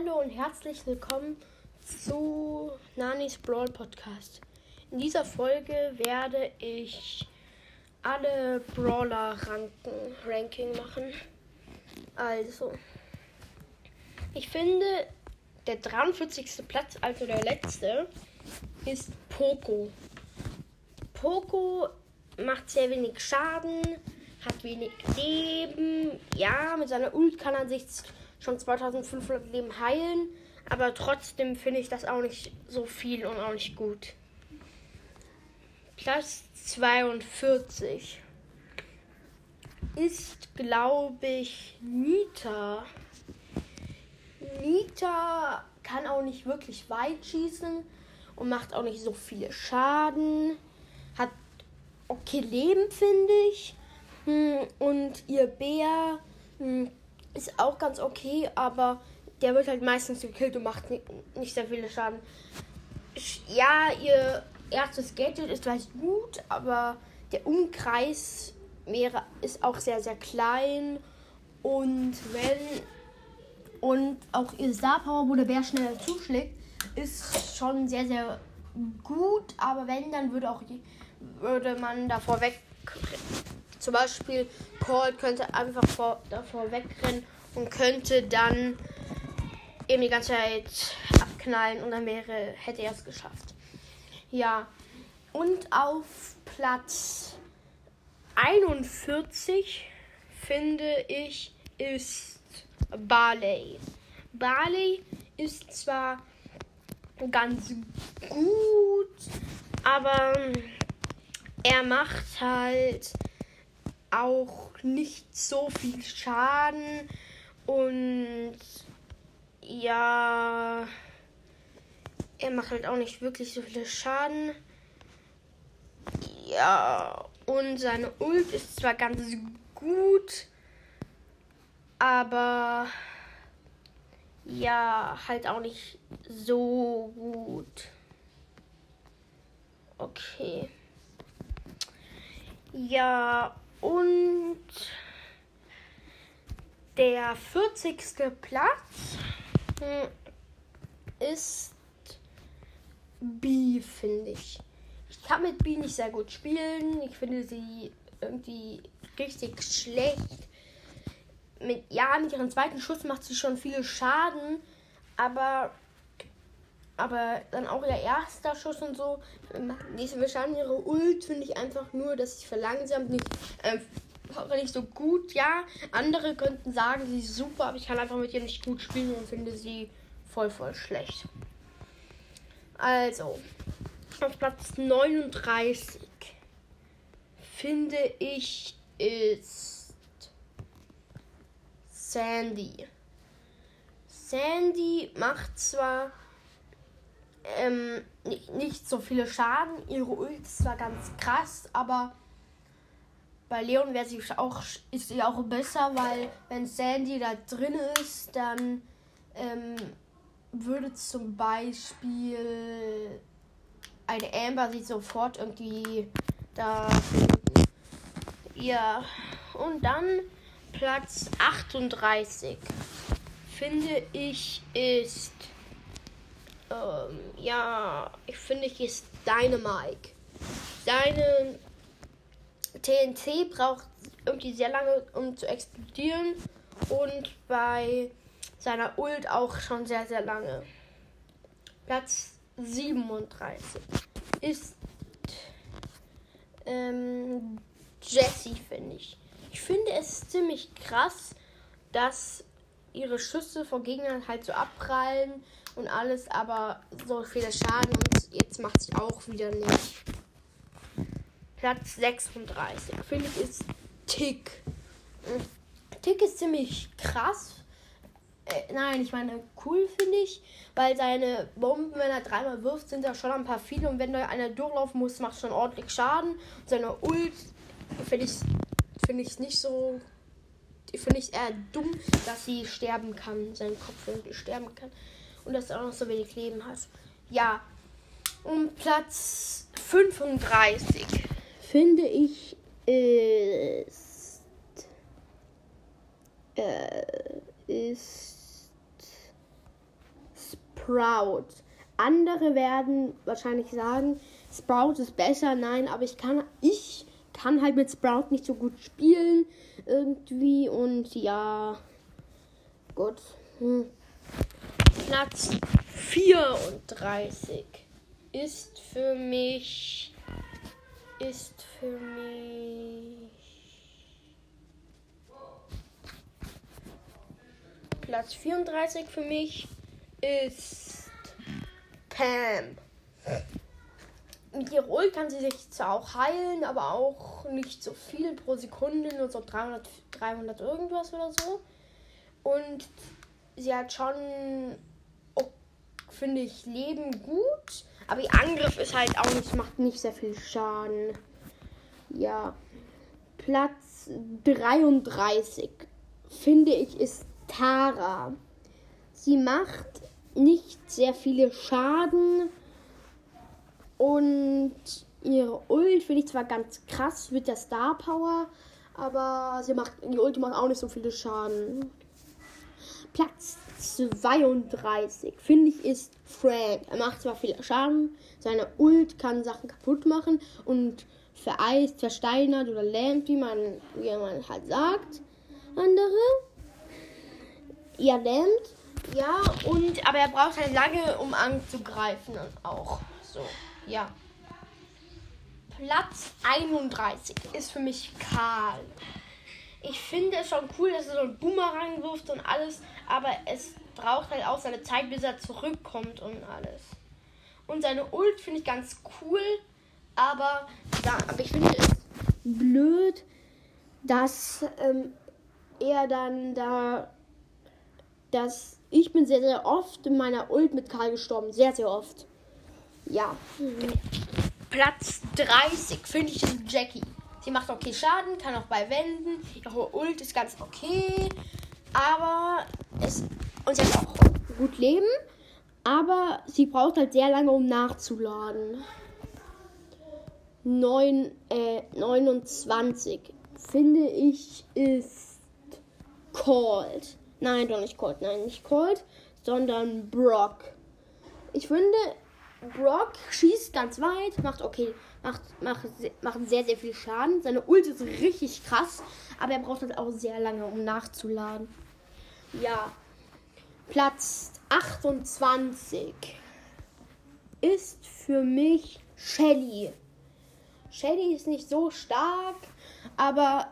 Hallo und herzlich willkommen zu Nanis Brawl Podcast. In dieser Folge werde ich alle Brawler ranken, Ranking machen. Also, ich finde, der 43. Platz, also der letzte, ist Poco. Poco macht sehr wenig Schaden, hat wenig Leben. Ja, mit seiner Ult kann er sich schon 2500 Leben heilen. Aber trotzdem finde ich das auch nicht so viel und auch nicht gut. Platz 42 ist, glaube ich, Nita. Nita kann auch nicht wirklich weit schießen und macht auch nicht so viele Schaden. Hat okay Leben, finde ich. Hm, und ihr Bär hm, ist auch ganz okay, aber der wird halt meistens gekillt und macht nicht sehr viele Schaden. Ja, ihr erstes Gadget ist vielleicht gut, aber der Umkreis wäre, ist auch sehr, sehr klein. Und wenn. Und auch ihr Star Power, wo der Bär schneller zuschlägt, ist schon sehr, sehr gut. Aber wenn, dann würde auch würde man davor weg zum Beispiel Paul könnte einfach vor, davor wegrennen und könnte dann eben die ganze Zeit abknallen und dann wäre, hätte er es geschafft. Ja. Und auf Platz 41 finde ich ist Barley. Barley ist zwar ganz gut, aber er macht halt auch nicht so viel Schaden und ja, er macht halt auch nicht wirklich so viel Schaden. Ja, und seine Ult ist zwar ganz gut, aber ja, halt auch nicht so gut. Okay. Ja, und der 40. Platz hm, ist B, finde ich. Ich kann mit B nicht sehr gut spielen. Ich finde sie irgendwie richtig schlecht. Mit, ja, mit ihrem zweiten Schuss macht sie schon viele Schaden, aber aber dann auch ihr erster Schuss und so. Diese wahrscheinlich ihre Ult finde ich einfach nur, dass sie verlangsamt nicht, äh, nicht so gut. Ja, andere könnten sagen, sie ist super, aber ich kann einfach mit ihr nicht gut spielen und finde sie voll, voll schlecht. Also, auf Platz 39 finde ich ist Sandy. Sandy macht zwar ähm, nicht, nicht so viele Schaden. Ihre Ult ist zwar ganz krass, aber bei Leon wäre sie auch, ist sie auch besser, weil wenn Sandy da drin ist, dann ähm, würde zum Beispiel eine Amber sie sofort irgendwie da Ja. Und dann Platz 38 finde ich ist ähm, ja, ich finde, ich ist Dynamike. Deine TNT braucht irgendwie sehr lange, um zu explodieren. Und bei seiner Ult auch schon sehr, sehr lange. Platz 37 ist ähm, Jessie, finde ich. Ich finde es ziemlich krass, dass ihre Schüsse von Gegnern halt so abprallen und alles, aber so viele Schaden und jetzt macht sie auch wieder nicht. Platz 36, finde ich, ist Tick. Tick ist ziemlich krass. Äh, nein, ich meine, cool finde ich, weil seine Bomben, wenn er dreimal wirft, sind ja schon ein paar viele und wenn da einer durchlaufen muss, macht schon ordentlich Schaden. Und seine Ult finde ich, find ich nicht so finde ich eher dumm, dass sie sterben kann, sein Kopf irgendwie sterben kann und dass er auch noch so wenig Leben hat. Ja, um Platz 35 finde ich ist äh, ist Sprout. Andere werden wahrscheinlich sagen, Sprout ist besser. Nein, aber ich kann, ich kann halt mit Sprout nicht so gut spielen irgendwie und ja, gut. Hm. Platz 34 ist für mich ist für mich Platz 34 für mich ist Pam. Mit Ult kann sie sich zwar auch heilen, aber auch nicht so viel pro Sekunde, nur so 300, 300 irgendwas oder so. Und sie hat schon, oh, finde ich, Leben gut. Aber ihr Angriff ist halt auch nicht, macht nicht sehr viel Schaden. Ja. Platz 33, finde ich, ist Tara. Sie macht nicht sehr viele Schaden und ihre Ult finde ich zwar ganz krass mit der Star Power, aber sie macht die Ult macht auch nicht so viele Schaden. Platz 32 finde ich ist Frank. Er macht zwar viel Schaden, seine Ult kann Sachen kaputt machen und vereist, versteinert oder lähmt, wie man, wie man halt sagt. Andere ja lähmt. Ja, und aber er braucht halt lange, um anzugreifen und auch so. Ja. Platz 31 ist für mich Karl. Ich finde es schon cool, dass er so einen Boomerang wirft und alles, aber es braucht halt auch seine Zeit, bis er zurückkommt und alles. Und seine Ult finde ich ganz cool, aber, da, aber ich finde es blöd, dass ähm, er dann da dass ich bin sehr, sehr oft in meiner Ult mit Karl gestorben. Sehr, sehr oft. Ja. Platz 30 finde ich ist Jackie. Sie macht okay Schaden, kann auch bei Wänden. Ihre Ult ist ganz okay. Aber es. Und sie hat auch gut Leben. Aber sie braucht halt sehr lange, um nachzuladen. 9, äh, 29 finde ich ist Cold. Nein, doch nicht Colt. Nein, nicht Colt, sondern Brock. Ich finde, Brock schießt ganz weit, macht okay, macht, macht, macht sehr, sehr viel Schaden. Seine Ult ist richtig krass, aber er braucht halt auch sehr lange, um nachzuladen. Ja. Platz 28 ist für mich Shelly. Shelly ist nicht so stark, aber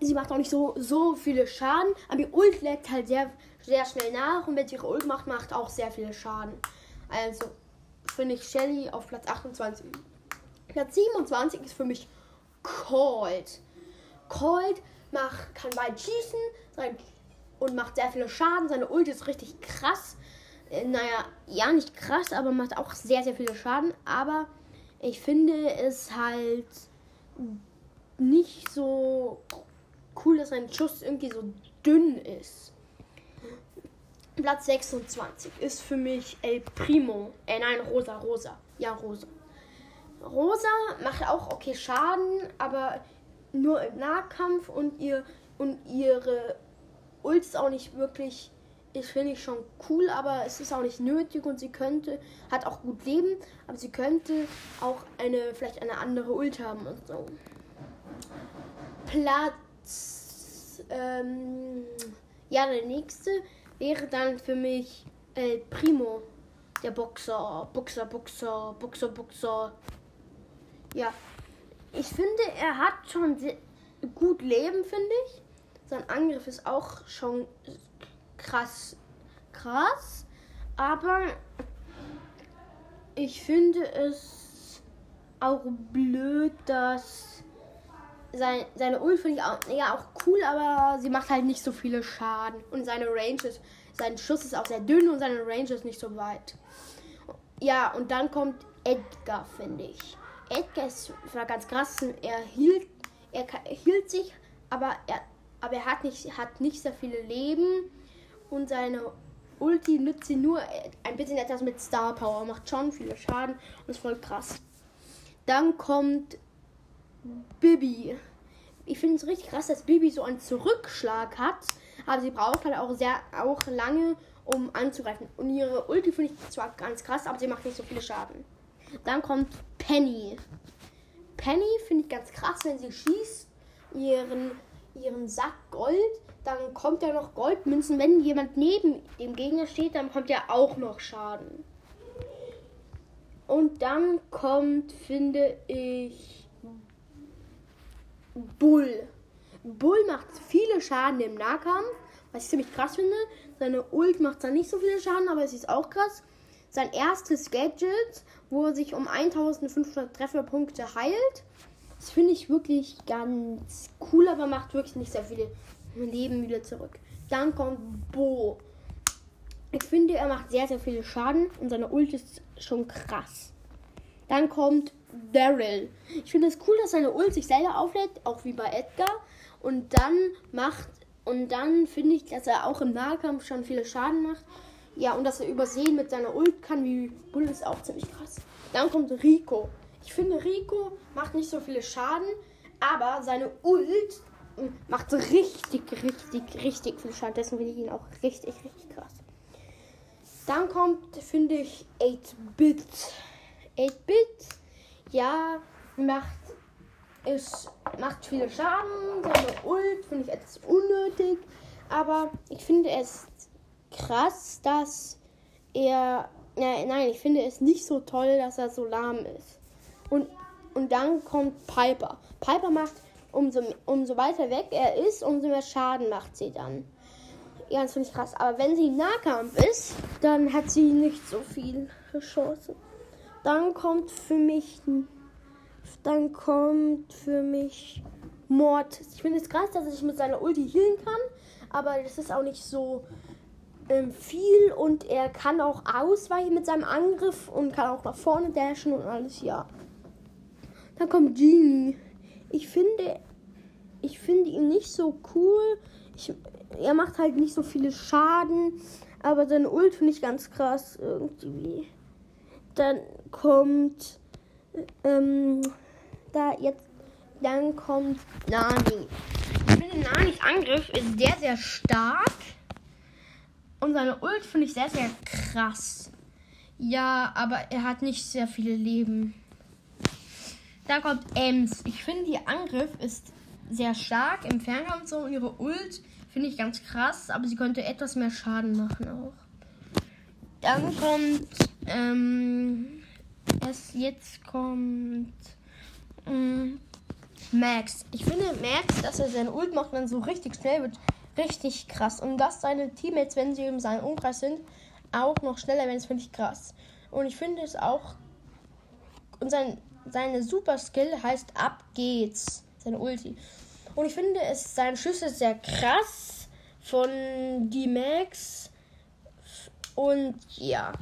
sie macht auch nicht so, so viele Schaden, aber ihr Ult lädt halt sehr, sehr schnell nach und wenn sie ihre Ult macht, macht auch sehr viele Schaden. Also finde ich Shelly auf Platz 28. Platz 27 ist für mich Cold. Cold macht, kann weit schießen sein, und macht sehr viele Schaden. Seine Ult ist richtig krass. Äh, naja, ja, nicht krass, aber macht auch sehr, sehr viele Schaden. Aber ich finde es halt nicht so cool, dass sein Schuss irgendwie so dünn ist. Platz 26 ist für mich El Primo. Äh, nein, Rosa, Rosa. Ja, Rosa. Rosa macht auch okay Schaden, aber nur im Nahkampf und ihr und ihre Ult ist auch nicht wirklich, ich finde ich schon cool, aber es ist auch nicht nötig und sie könnte, hat auch gut Leben, aber sie könnte auch eine, vielleicht eine andere Ult haben und so. Platz ähm, ja, der nächste wäre dann für mich El Primo. Der Boxer, Boxer, Boxer, Boxer, Boxer. Ja, ich finde, er hat schon gut Leben, finde ich. Sein Angriff ist auch schon krass, krass. Aber ich finde es auch blöd, dass sein, seine Ult finde ich auch, ja, auch cool, aber sie macht halt nicht so viele Schaden. Und seine Range ist, sein Schuss ist auch sehr dünn und seine Range ist nicht so weit. Ja, und dann kommt Edgar, finde ich. Edgar ist war ganz krass. Er hielt, er, hielt sich, aber er, aber er hat nicht, hat nicht sehr viele Leben. Und seine Ulti nützt sie nur ein bisschen etwas mit Star Power. Macht schon viele Schaden und ist voll krass. Dann kommt Bibi. Ich finde es richtig krass, dass Bibi so einen Zurückschlag hat. Aber sie braucht halt auch sehr auch lange, um anzugreifen. Und ihre Ulti finde ich zwar ganz krass, aber sie macht nicht so viele Schaden. Dann kommt Penny. Penny finde ich ganz krass, wenn sie schießt, ihren, ihren Sack Gold, dann kommt ja noch Goldmünzen. Wenn jemand neben dem Gegner steht, dann kommt ja auch noch Schaden. Und dann kommt, finde ich, Bull. Bull macht viele Schaden im Nahkampf, was ich ziemlich krass finde. Seine Ult macht zwar nicht so viele Schaden, aber es ist auch krass. Sein erstes Gadget, wo er sich um 1500 Trefferpunkte heilt. Das finde ich wirklich ganz cool, aber macht wirklich nicht sehr viele Leben wieder zurück. Dann kommt Bo. Ich finde, er macht sehr, sehr viele Schaden und seine Ult ist schon krass. Dann kommt Daryl. Ich finde es cool, dass seine Ult sich selber auflädt, auch wie bei Edgar. Und dann macht, und dann finde ich, dass er auch im Nahkampf schon viele Schaden macht. Ja, und dass er übersehen mit seiner Ult kann, wie Bull ist auch ziemlich krass. Dann kommt Rico. Ich finde, Rico macht nicht so viele Schaden, aber seine Ult macht richtig, richtig, richtig viel Schaden. Deswegen finde ich ihn auch richtig, richtig krass. Dann kommt, finde ich, 8-Bit. 8-Bit, ja, macht, ist, macht viele Schaden. Seine Ult finde ich etwas unnötig. Aber ich finde es krass, dass er. Ja, nein, ich finde es nicht so toll, dass er so lahm ist. Und, und dann kommt Piper. Piper macht, umso, umso weiter weg er ist, umso mehr Schaden macht sie dann. Ja, das finde ich krass. Aber wenn sie im Nahkampf ist, dann hat sie nicht so viel Chancen. Dann kommt für mich. Dann kommt für mich Mortis. Ich finde es krass, dass sich mit seiner Ulti healen kann. Aber das ist auch nicht so ähm, viel. Und er kann auch ausweichen mit seinem Angriff und kann auch nach vorne dashen und alles, ja. Dann kommt Genie. Ich finde. Ich finde ihn nicht so cool. Ich, er macht halt nicht so viele Schaden. Aber seine Ult finde ich ganz krass irgendwie. Dann kommt ähm, da jetzt dann kommt Nani. Ich finde Nanis Angriff ist sehr sehr stark und seine Ult finde ich sehr sehr krass. Ja, aber er hat nicht sehr viele Leben. Dann kommt Ems. Ich finde ihr Angriff ist sehr stark im Fernkampf so und ihre Ult finde ich ganz krass, aber sie könnte etwas mehr Schaden machen auch. Dann kommt ähm, es jetzt kommt ähm, Max. Ich finde Max, dass er seine Ult macht, dann so richtig schnell wird, richtig krass. Und dass seine Teammates, wenn sie in seinem Umkreis sind, auch noch schneller werden, das finde ich krass. Und ich finde es auch. Und sein, seine Super Skill heißt Ab geht's. Seine Ulti. Und ich finde es seine Schüsse sehr krass von die Max. Und ja,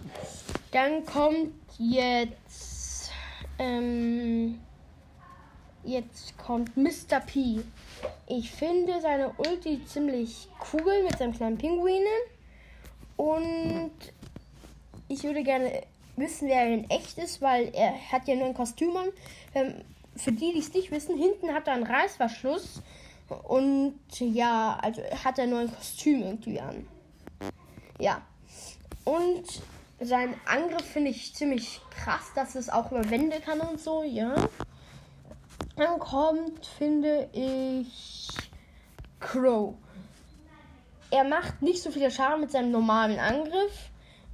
dann kommt jetzt, ähm, jetzt kommt Mr. P. Ich finde seine Ulti ziemlich cool mit seinem kleinen Pinguinen. Und ich würde gerne wissen, wer er in echt ist, weil er hat ja nur ein Kostüm an. Ähm, für die, die es nicht wissen, hinten hat er einen Reißverschluss. Und ja, also hat er nur ein Kostüm irgendwie an. Ja. Und sein Angriff finde ich ziemlich krass, dass es auch über Wände kann und so, ja. Dann kommt, finde ich, Crow. Er macht nicht so viele Schaden mit seinem normalen Angriff.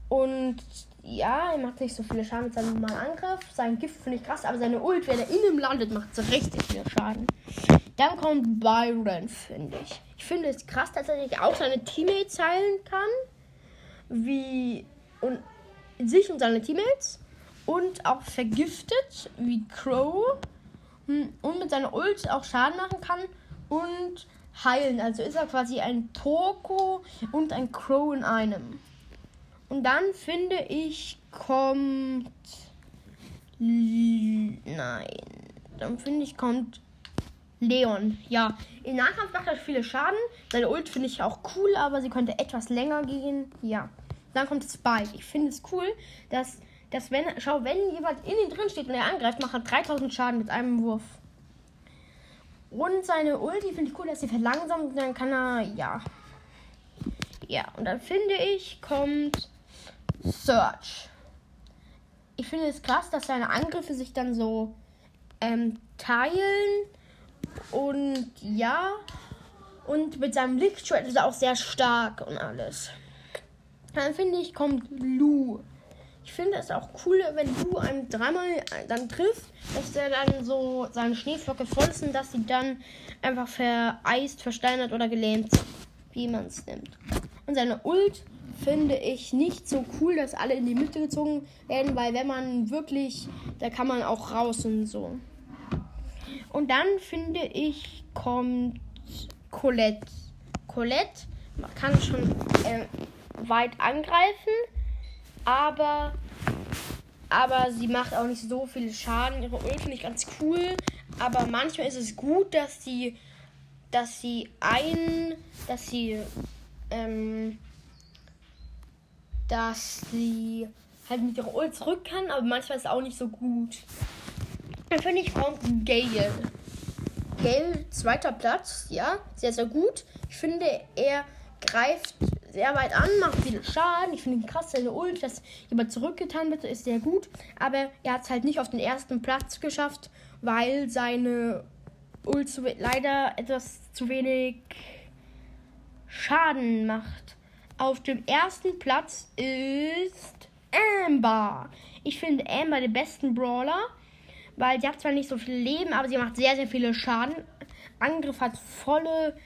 Und ja, er macht nicht so viele Schaden mit seinem normalen Angriff. Sein Gift finde ich krass, aber seine Ult, wenn er in ihm landet, macht so richtig viel Schaden. Dann kommt Byron, finde ich. Ich finde es krass, dass er sich auch seine Teammates heilen kann wie sich und seine Teammates und auch vergiftet wie Crow hm, und mit seiner Ult auch Schaden machen kann und heilen. Also ist er quasi ein Toko und ein Crow in einem. Und dann finde ich kommt nein, dann finde ich kommt Leon. Ja, im Nahkampf macht er viele Schaden. Seine Ult finde ich auch cool, aber sie könnte etwas länger gehen. Ja. Dann kommt Spike. Ich finde es cool, dass, dass wenn, schau, wenn jemand in ihm drin steht und er angreift, macht er 3000 Schaden mit einem Wurf. Und seine Ulti finde ich cool, dass sie verlangsamt und dann kann er, ja. Ja, und dann finde ich, kommt Search. Ich finde es krass, dass seine Angriffe sich dann so ähm, teilen. Und ja, und mit seinem Lichtschwert ist er auch sehr stark und alles. Dann finde ich, kommt Lu. Ich finde es auch cool, wenn Lu einem dreimal dann trifft, dass der dann so seine Schneeflocke und dass sie dann einfach vereist, versteinert oder gelähmt, wie man es nimmt. Und seine Ult finde ich nicht so cool, dass alle in die Mitte gezogen werden, weil wenn man wirklich, da kann man auch raus und so. Und dann finde ich, kommt Colette. Colette man kann schon äh, weit angreifen, aber, aber sie macht auch nicht so viel Schaden. Ihre Ult finde ich ganz cool, aber manchmal ist es gut, dass sie, dass sie ein, dass sie, ähm, dass sie halt mit ihrer Ult zurück kann, aber manchmal ist es auch nicht so gut. Dann finde ich kommt Gale. Gale, zweiter Platz, ja, sehr, sehr gut. Ich finde, er greift sehr weit an, macht viel Schaden. Ich finde ihn krass, seine Ult, dass jemand zurückgetan wird, ist sehr gut. Aber er hat es halt nicht auf den ersten Platz geschafft, weil seine Ult leider etwas zu wenig Schaden macht. Auf dem ersten Platz ist Amber. Ich finde Amber den besten Brawler, weil sie hat zwar nicht so viel Leben, aber sie macht sehr, sehr viele Schaden. Angriff hat volle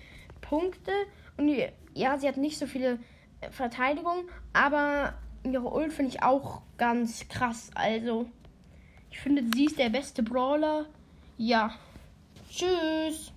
Punkte und ja, sie hat nicht so viele äh, Verteidigung, aber ihre Ult finde ich auch ganz krass. Also, ich finde, sie ist der beste Brawler. Ja. Tschüss.